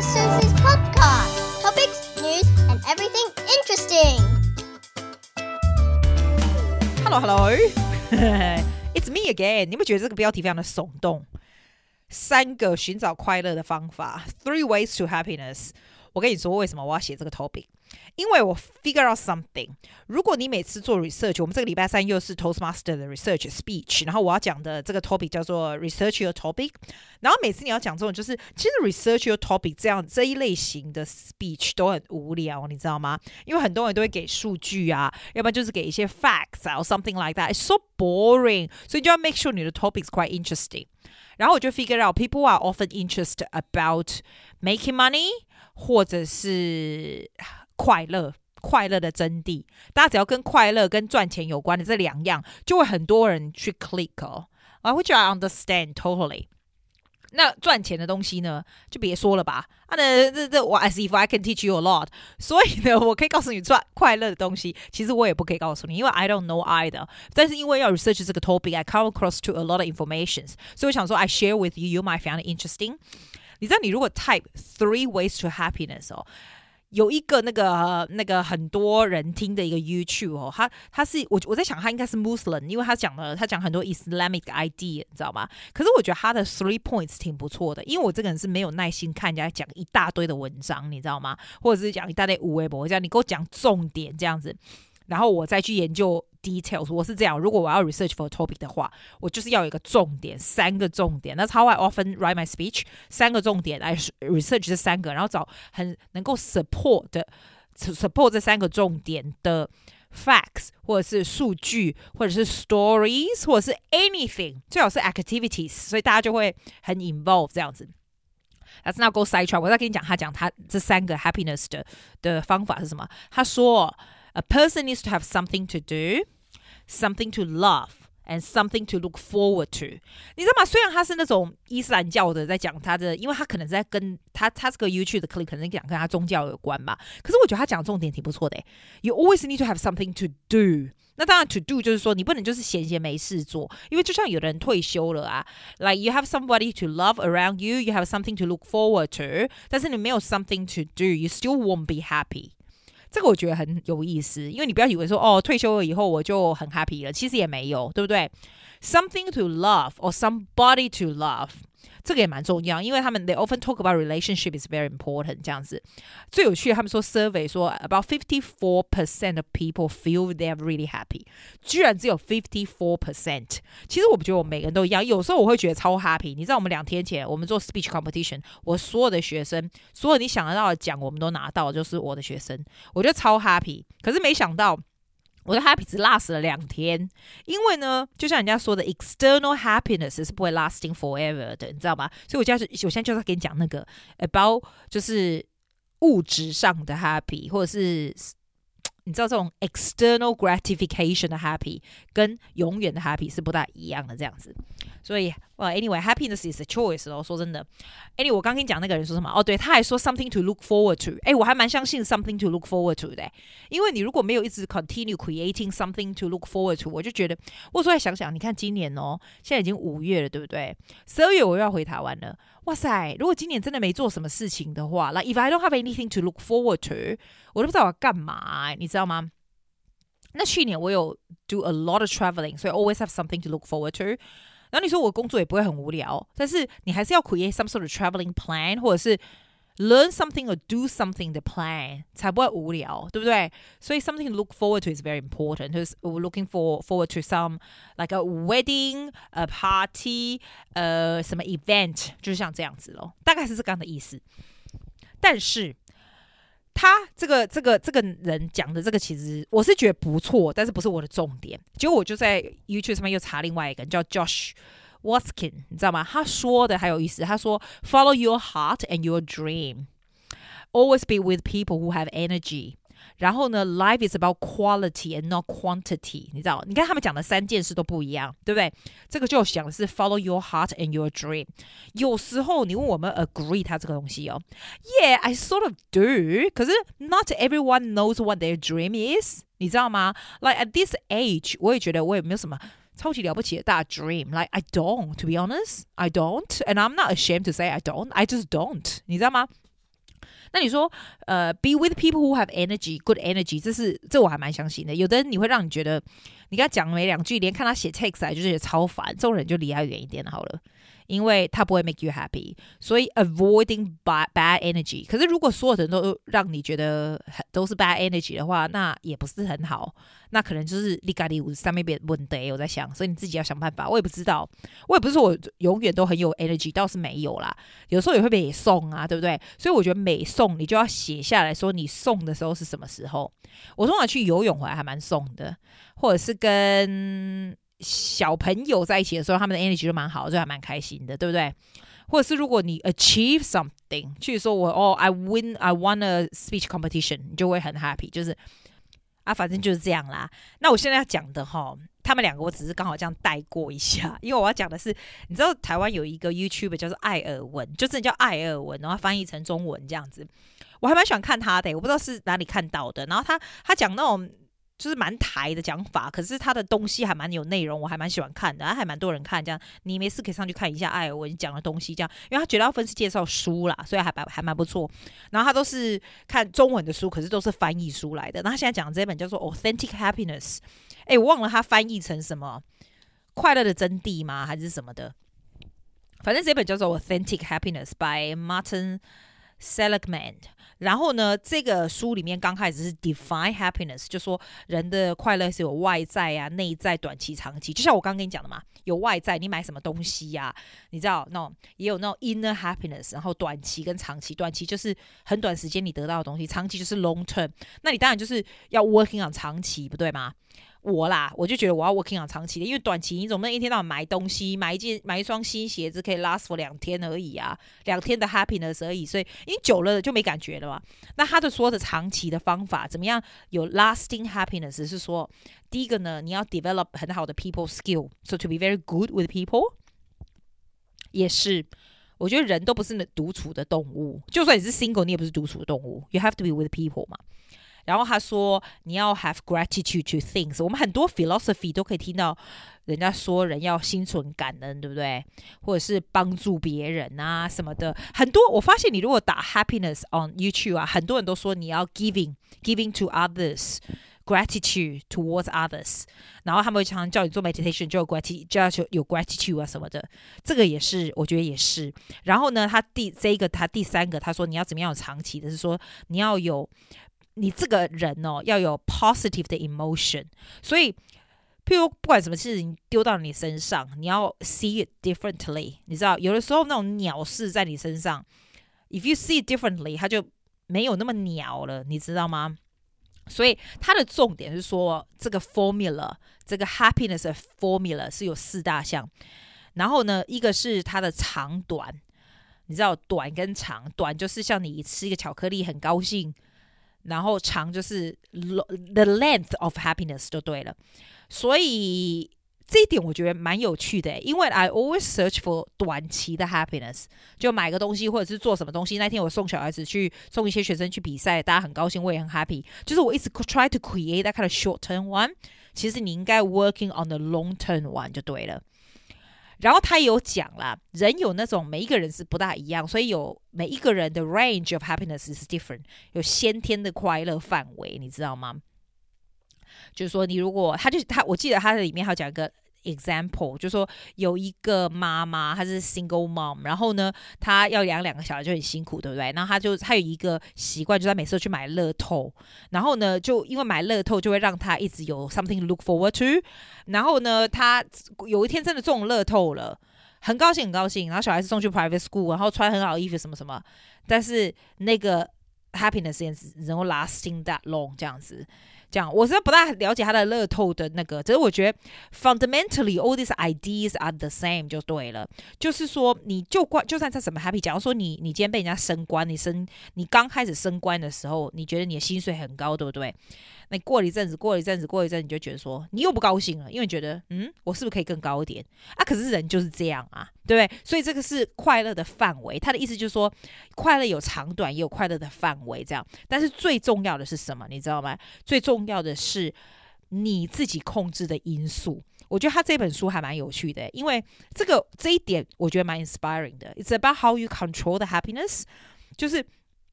Susie's podcast. Topics, news, and everything interesting. Hello, hello. It's me again. 你们觉得这个标题非常的耸动？三个寻找快乐的方法，Three ways to happiness。我跟你说，为什么我要写这个 topic？ 因为我 figure out something。如果你每次做 research，我们这个礼拜三又是 Toastmaster 的 research speech，然后我要讲的这个 topic 叫做 research your topic。然后每次你要讲这种，就是其实 research your topic 这样这一类型的 speech 都很无聊，你知道吗？因为很多人都会给数据啊，要不然就是给一些 facts 啊，or something like that。It's so boring，所以就要 make sure 你的 topic is quite interesting。然后我就 figure out people are often interested about making money，或者是 快乐，快乐的真谛。大家只要跟快乐、跟赚钱有关的这两样，就会很多人去 click 哦。啊，which I understand totally。那赚钱的东西呢，就别说了吧。啊，那这这我 as if I can teach you a lot。所以呢，我可以告诉你赚快乐的东西，其实我也不可以告诉你，因为 I don't know either。但是因为要 research 这个 topic，I come across to a lot of informations。所以我想说，I share with you, you might find interesting。你知道，你如果 type three ways to happiness 哦。有一个那个那个很多人听的一个 YouTube 哦，他他是我我在想他应该是 Muslim，因为他讲了他讲很多 Islamic idea，你知道吗？可是我觉得他的 three points 挺不错的，因为我这个人是没有耐心看人家讲一大堆的文章，你知道吗？或者是讲一大堆无微博，这样你给我讲重点这样子，然后我再去研究。details 我是这样，如果我要 research for a topic 的话，我就是要有一个重点，三个重点。That's how I often write my speech，三个重点来 research 这三个，然后找很能够 support 的 support 这三个重点的 facts 或者是数据，或者是 stories，或者是 anything，最好是 activities，所以大家就会很 involved 这样子。Let's not go sidetrack，我再跟你讲，他讲他这三个 happiness 的的方法是什么？他说。 A person needs to have something to do, something to love, and something to look forward to。你知道吗？虽然他是那种伊斯兰教的，在讲他的，因为他可能在跟他他这个 YouTube 的 clip 可能讲跟他宗教有关吧。可是我觉得他讲的重点挺不错的。You always need to have something to do。那当然，to do 就是说你不能就是闲闲没事做，因为就像有的人退休了啊，like you have somebody to love around you, you have something to look forward to，但是你没有 something to do, you still won't be happy。 这个我觉得很有意思，因为你不要以为说哦，退休了以后我就很 happy 了，其实也没有，对不对？Something to love or somebody to love。这个也蛮重要，因为他们 they often talk about relationship is very important 这样子。最有趣的，他们说 survey 说 about fifty four percent of people feel they are really happy，居然只有 fifty four percent。其实我不觉得我每个人都一样，有时候我会觉得超 happy。你知道我们两天前我们做 speech competition，我所有的学生，所有你想得到的奖我们都拿到，就是我的学生，我觉得超 happy。可是没想到。我的 happy 只 last 了两天，因为呢，就像人家说的，external happiness 是不会 lasting forever 的，你知道吗？所以我就是，我现在就是要跟你讲那个 about 就是物质上的 happy，或者是。你知道这种 external gratification 的 happy 跟永远的 happy 是不大一样的，这样子。所以，哇，anyway，happiness is a choice 哦。说真的，anyway，我刚跟你讲那个人说什么？哦，对，他还说 something to look forward to。哎，我还蛮相信 something to look forward to 的，因为你如果没有一直 continue creating something to look forward to，我就觉得，我说来想想，你看今年哦，现在已经五月了，对不对？十二月我又要回台湾了。哇塞！如果今年真的没做什么事情的话，like if I don't have anything to look forward to，我都不知道我要干嘛，你知道吗？那去年我有 do a lot of traveling，所以 always have something to look forward to。然后你说我工作也不会很无聊，但是你还是要 create some sort of traveling plan，或者是。Learn something or do something the plan 才不会无聊，对不对？所以 something to look forward to is very important. Because we're looking for forward to some like a wedding, a party, 呃，什么 event，就是像这样子咯，大概是这样的意思。但是他这个这个这个人讲的这个，其实我是觉得不错，但是不是我的重点。结果我就在 YouTube 上面又查另外一个人叫 Josh。 Watkin，你知道吗？他说的还有意思。他说：“Follow your heart and your dream. Always be with people who have energy.” 然后呢，Life is about quality and not quantity。你知道？你看他们讲的三件事都不一样，对不对？这个就想的是 “Follow your heart and your dream”。有时候你问我们 agree 他这个东西哦，Yeah, I sort of do。可是 Not everyone knows what their dream is。你知道吗？Like at this age，我也觉得我也没有什么。 超级了不起的大 dream, like I don't, to be honest, I don't, and I'm not ashamed to say I don't, I just don't. 你知道吗？那你说，呃，be with people who have energy，good energy，这是这我还蛮相信的。有的人你会让你觉得，你跟他讲没两句，连看他写 text 来就觉得超烦，这种人就离他远一点好了。因为他不会 make you happy，所以 avoiding bad bad energy。可是如果所有人都让你觉得都是 bad energy 的话，那也不是很好。那可能就是你家里上面别问题，我在想，所以你自己要想办法。我也不知道，我也不是说我永远都很有 energy，倒是没有啦。有时候也会被送啊，对不对？所以我觉得每送你就要写下来说你送的时候是什么时候。我通常去游泳回来还蛮送的，或者是跟。小朋友在一起的时候，他们的 energy 就蛮好，就还蛮开心的，对不对？或者是如果你 achieve something，去说我哦，I win, I won a speech competition，你就会很 happy，就是啊，反正就是这样啦。那我现在要讲的哈，他们两个我只是刚好这样带过一下，因为我要讲的是，你知道台湾有一个 YouTuber 叫做艾尔文，就是叫艾尔文，然后翻译成中文这样子，我还蛮喜欢看他的，我不知道是哪里看到的，然后他他讲那种。就是蛮台的讲法，可是他的东西还蛮有内容，我还蛮喜欢看的，还蛮多人看。这样你没事可以上去看一下艾尔文讲的东西，这样，因为他绝大部分是介绍书啦，所以还蛮还蛮不错。然后他都是看中文的书，可是都是翻译书来的。那他现在讲的这本叫做《Authentic Happiness》，哎，我忘了他翻译成什么，快乐的真谛吗？还是什么的？反正这本叫做《Authentic Happiness》by Martin Seligman。然后呢，这个书里面刚开始是 define happiness，就说人的快乐是有外在啊、内在、短期、长期。就像我刚跟你讲的嘛，有外在，你买什么东西呀、你知道那种也有那种 inner happiness，然后短期跟长期，短期就是很短时间你得到的东西，长期就是 long term。那你当然就是要 working on 长期，不对吗？我啦，我就觉得我要 working on 长期的，因为短期你总不能一天到晚买东西，买一件买一双新鞋子可以 last for 两天而已啊，两天的 happiness 而已，所以因为久了就没感觉了嘛。那他的说的长期的方法怎么样有 lasting happiness 是说，第一个呢，你要 develop 很好的 people skill，so to be very good with people，也是，我觉得人都不是独处的动物，就算你是 single，你也不是独处的动物，you have to be with people 嘛。然后他说：“你要 have gratitude to things。我们很多 philosophy 都可以听到，人家说人要心存感恩，对不对？或者是帮助别人啊什么的。很多我发现，你如果打 happiness on YouTube 啊，很多人都说你要 giving giving to others，gratitude towards others。然后他们会常常叫你做 meditation，就 gratitude，就要求有 gratitude 啊什么的。这个也是，我觉得也是。然后呢，他第这一个，他第三个，他说你要怎么样长期的，是说你要有。”你这个人哦，要有 positive 的 emotion，所以，譬如不管什么事情丢到你身上，你要 see it differently。你知道，有的时候那种鸟事在你身上，if you see it differently，它就没有那么鸟了，你知道吗？所以它的重点是说，这个 formula，这个 happiness 的 formula 是有四大项，然后呢，一个是它的长短，你知道短跟长，短就是像你吃一个巧克力很高兴。然后长就是 the length of happiness 就对了，所以这一点我觉得蛮有趣的，因为 I always search for 短期的 happiness，就买个东西或者是做什么东西。那天我送小孩子去送一些学生去比赛，大家很高兴，我也很 happy。就是我一直 try to create that kind of short term one，其实你应该 working on the long term one 就对了。然后他有讲啦，人有那种每一个人是不大一样，所以有每一个人的 range of happiness is different，有先天的快乐范围，你知道吗？就是说，你如果他就他，我记得他的里面还讲一个。Example 就说有一个妈妈，她是 single mom，然后呢，她要养两个小孩就很辛苦，对不对？然后她就她有一个习惯，就是她每次都去买乐透，然后呢，就因为买乐透就会让她一直有 something look forward to，然后呢，她有一天真的中乐透了，很高兴很高兴，然后小孩子送去 private school，然后穿很好的衣服什么什么，但是那个 happiness is no lasting that long 这样子。这样，我是不大了解他的乐透的那个，只是我觉得 fundamentally all these ideas are the same 就对了。就是说，你就关，就算他怎么 happy，假如说你你今天被人家升官，你升你刚开始升官的时候，你觉得你的薪水很高，对不对？那过了一阵子，过了一阵子，过一阵，你就觉得说你又不高兴了，因为觉得嗯，我是不是可以更高一点啊？可是人就是这样啊，对不对？所以这个是快乐的范围。他的意思就是说，快乐有长短，也有快乐的范围，这样。但是最重要的是什么？你知道吗？最重要的是你自己控制的因素。我觉得他这本书还蛮有趣的，因为这个这一点我觉得蛮 inspiring 的。It's about how you control the happiness，就是。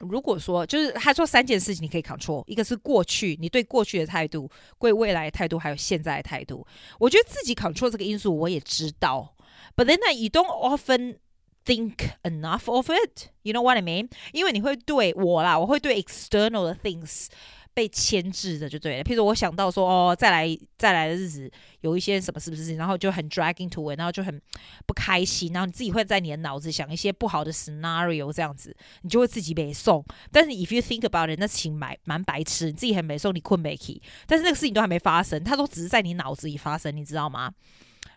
如果说就是他说三件事情你可以 control，一个是过去你对过去的态度，对未来的态度，还有现在的态度。我觉得自己 control 这个因素我也知道，but then you don't often think enough of it. You know what I mean？因为你会对我啦，我会对 external 的 things。被牵制的就对了，譬如我想到说哦，再来再来的日子有一些什么是不是？然后就很 dragging to it，然后就很不开心，然后你自己会在你的脑子想一些不好的 scenario，这样子你就会自己背诵。但是 if you think about it，那事情蛮蛮白痴，你自己很背诵，你困没起，但是那个事情都还没发生，它都只是在你脑子里发生，你知道吗？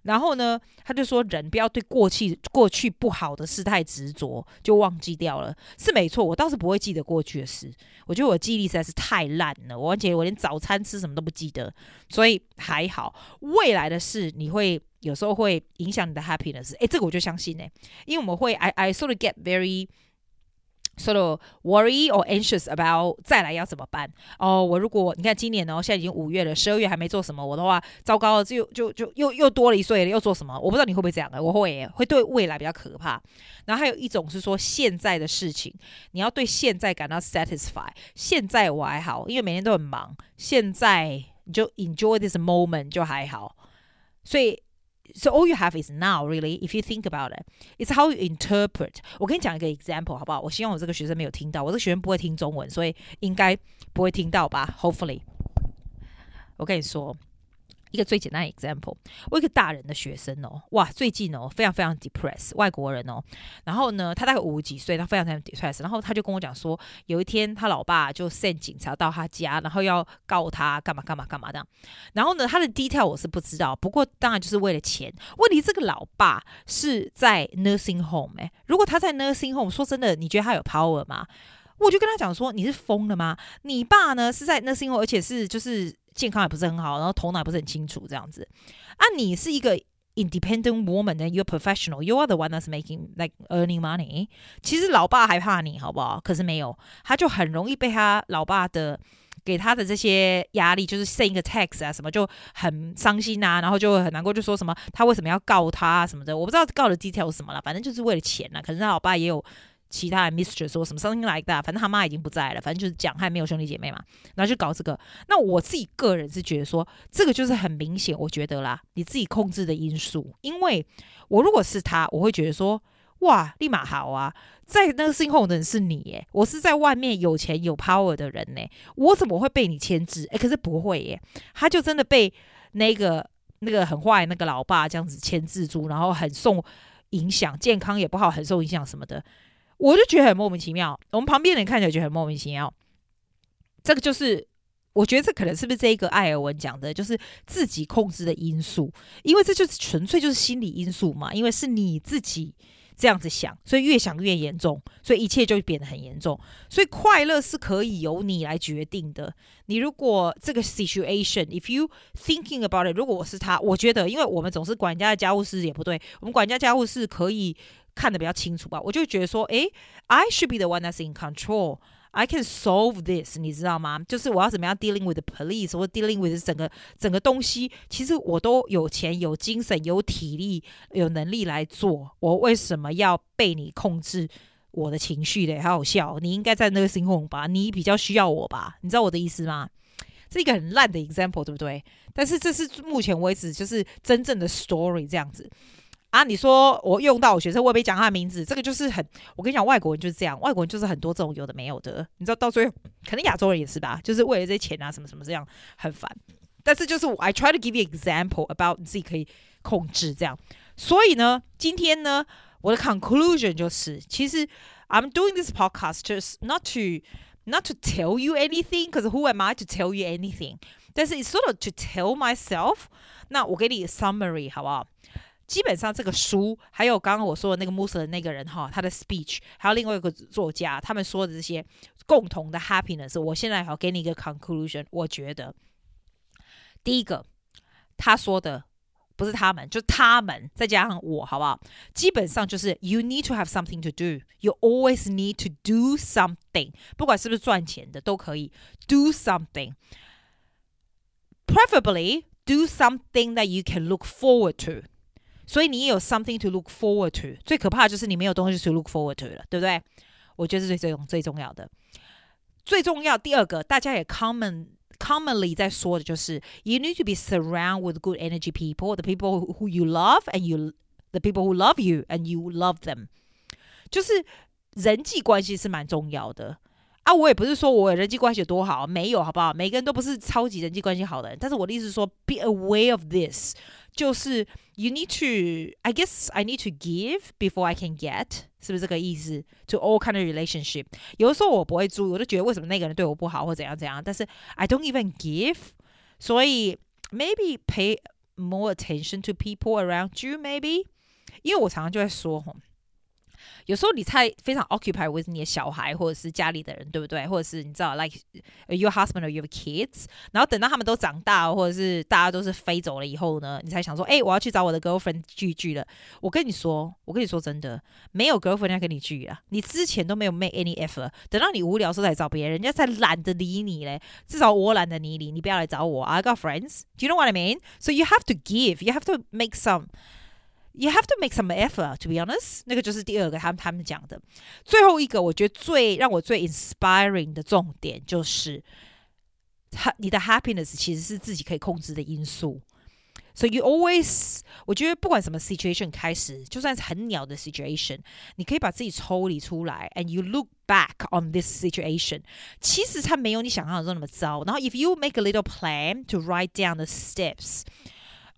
然后呢，他就说人不要对过去过去不好的事太执着，就忘记掉了，是没错。我倒是不会记得过去的事，我觉得我记忆力实在是太烂了，我而且我连早餐吃什么都不记得，所以还好。未来的事你会有时候会影响你的 happiness，诶，这个我就相信诶，因为我们会 I I sort of get very。Sort of worry or anxious about 再来要怎么办？哦，我如果你看今年哦，现在已经五月了，十二月还没做什么，我的话糟糕了，就就就又又多了一岁了，又做什么？我不知道你会不会这样的，我会会对未来比较可怕。然后还有一种是说现在的事情，你要对现在感到 satisfy。现在我还好，因为每天都很忙，现在你就 enjoy this moment 就还好，所以。So all you have is now, really. If you think about it, it's how you interpret. 我跟你讲一个 example，好不好？我希望我这个学生没有听到，我这个学生不会听中文，所以应该不会听到吧？Hopefully，我跟你说。 一个最简单的 example，我一个大人的学生哦，哇，最近哦非常非常 depressed，外国人哦，然后呢，他大概五十几岁，他非常非常 depressed，然后他就跟我讲说，有一天他老爸就 send 警察到他家，然后要告他干嘛干嘛干嘛的，然后呢，他的 detail 我是不知道，不过当然就是为了钱。问题这个老爸是在 nursing home 诶，如果他在 nursing home，说真的，你觉得他有 power 吗？我就跟他讲说，你是疯了吗？你爸呢是在 nursing home，而且是就是。健康也不是很好，然后头脑也不是很清楚，这样子啊，你是一个 independent woman，and you're professional，you are the one that's making like earning money。其实老爸还怕你好不好？可是没有，他就很容易被他老爸的给他的这些压力，就是 send 一个 text 啊什么，就很伤心啊，然后就很难过，就说什么他为什么要告他啊什么的，我不知道告的 detail 是什么了，反正就是为了钱了。可是他老爸也有。其他的 mistress 说什么 something like that，反正他妈已经不在了，反正就是讲他没有兄弟姐妹嘛，然后就搞这个。那我自己个人是觉得说，这个就是很明显，我觉得啦，你自己控制的因素。因为我如果是他，我会觉得说，哇，立马好啊，在那个 nursing home 的人是你耶，我是在外面有钱有 power 的人呢，我怎么会被你牵制？诶，可是不会耶，他就真的被那个那个很坏那个老爸这样子牵制住，然后很受影响，健康也不好，很受影响什么的。我就觉得很莫名其妙，我们旁边人看起来觉得很莫名其妙。这个就是，我觉得这可能是不是这一个艾尔文讲的，就是自己控制的因素，因为这就是纯粹就是心理因素嘛，因为是你自己这样子想，所以越想越严重，所以一切就变得很严重。所以快乐是可以由你来决定的。你如果这个 situation，if you thinking about it，如果我是他，我觉得，因为我们总是管家的家务事也不对，我们管家家务事可以。看得比较清楚吧，我就觉得说，诶，I should be the one that's in control. I can solve this，你知道吗？就是我要怎么样 dealing with the police，或 dealing with 整个整个东西，其实我都有钱、有精神、有体力、有能力来做。我为什么要被你控制我的情绪的？好好笑，你应该在那个星空吧？你比较需要我吧？你知道我的意思吗？是一个很烂的 example，对不对？但是这是目前为止就是真正的 story 这样子。啊，你说我用到我学生，我也没讲他的名字，这个就是很，我跟你讲，外国人就是这样，外国人就是很多这种有的没有的，你知道，到最后可能亚洲人也是吧，就是为了这些钱啊，什么什么这样很烦。但是就是 I try to give you example about 你自己可以控制这样。所以呢，今天呢，我的 conclusion 就是，其实 I'm doing this podcast just not to not to tell you anything，c a u s e who am I to tell you anything？但是 it's sort of to tell myself。那我给你 summary 好不好？基本上这个书，还有刚刚我说的那个穆斯的那个人哈，他的 speech，还有另外一个作家，他们说的这些共同的 happiness，我现在好给你一个 conclusion。我觉得第一个他说的不是他们，就他们再加上我，好不好？基本上就是 you need to have something to do，you always need to do something，不管是不是赚钱的都可以 do something，preferably do something that you can look forward to。所以你有 something to look forward to，最可怕的就是你没有东西 to look forward to 了，对不对？我觉得是最最重最重要的。最重要第二个，大家也 common commonly 在说的就是 you need to be surround with good energy people，the people who you love and you the people who love you and you love them，就是人际关系是蛮重要的啊。我也不是说我人际关系有多好，没有好不好？每个人都不是超级人际关系好的人，但是我的意思是说，be aware of this。就是 you need to, I guess I need to give before I can get，是不是这个意思？To all kind of relationship，有的时候我不会注意，我就觉得为什么那个人对我不好或怎样怎样，但是 I don't even give，所以 maybe pay more attention to people around you，maybe，因为我常常就会说 有时候你太非常 occupied with 你的小孩或者是家里的人，对不对？或者是你知道，like your husband or your kids，然后等到他们都长大，或者是大家都是飞走了以后呢，你才想说，哎，我要去找我的 girlfriend 聚聚了。我跟你说，我跟你说真的，没有 girlfriend 要跟你聚啊。你之前都没有 make any effort，等到你无聊时候才找别人，人家才懒得理你嘞。至少我懒得理你，你不要来找我。I got friends. Do you know what I mean? So you have to give. You have to make some. You have to make some effort, to be honest。那个就是第二个，他们他们讲的最后一个，我觉得最让我最 inspiring 的重点就是，他你的 happiness 其实是自己可以控制的因素。So you always，我觉得不管什么 situation 开始，就算是很鸟的 situation，你可以把自己抽离出来，and you look back on this situation，其实它没有你想象中那么糟。然后 if you make a little plan to write down the steps。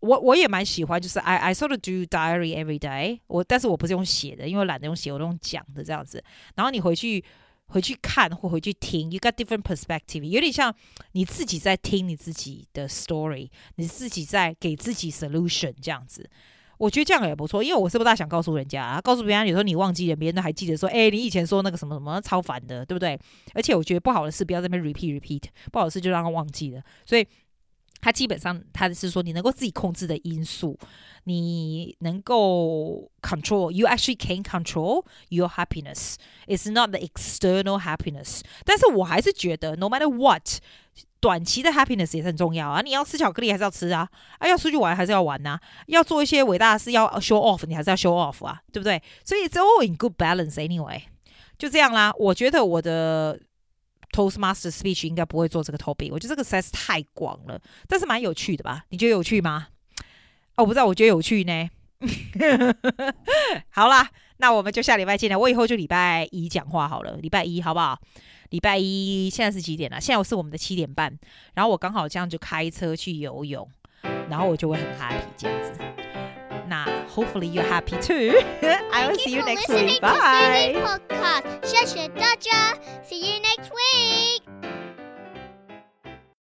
我我也蛮喜欢，就是 I I sort of do diary every day。我但是我不是用写的，因为懒得用写，我都用讲的这样子。然后你回去回去看或回去听，you got different perspective，有点像你自己在听你自己的 story，你自己在给自己 solution 这样子。我觉得这样也不错，因为我是不大想告诉人家啊，告诉别人有时候你忘记了，别人都还记得说，哎，你以前说那个什么什么超烦的，对不对？而且我觉得不好的事不要在那边 repeat repeat，不好的事就让他忘记了，所以。它基本上，它的是说你能够自己控制的因素，你能够 control，you actually can control your happiness. It's not the external happiness. 但是我还是觉得，no matter what，短期的 happiness 也是很重要啊。你要吃巧克力还是要吃啊？啊，要出去玩还是要玩呐、要做一些伟大的事要 show off，你还是要 show off 啊，对不对？所以 it's all in good balance anyway。就这样啦，我觉得我的。Toastmaster speech 应该不会做这个 topic，我觉得这个实在是太广了，但是蛮有趣的吧？你觉得有趣吗？哦，我不知道，我觉得有趣呢。好啦，那我们就下礼拜见了。我以后就礼拜一讲话好了，礼拜一好不好？礼拜一现在是几点了？现在是我们的七点半，然后我刚好这样就开车去游泳，然后我就会很 happy 这样子。Nah, hopefully you're happy too. I will see you next week. Bye. Podcast. See you next week.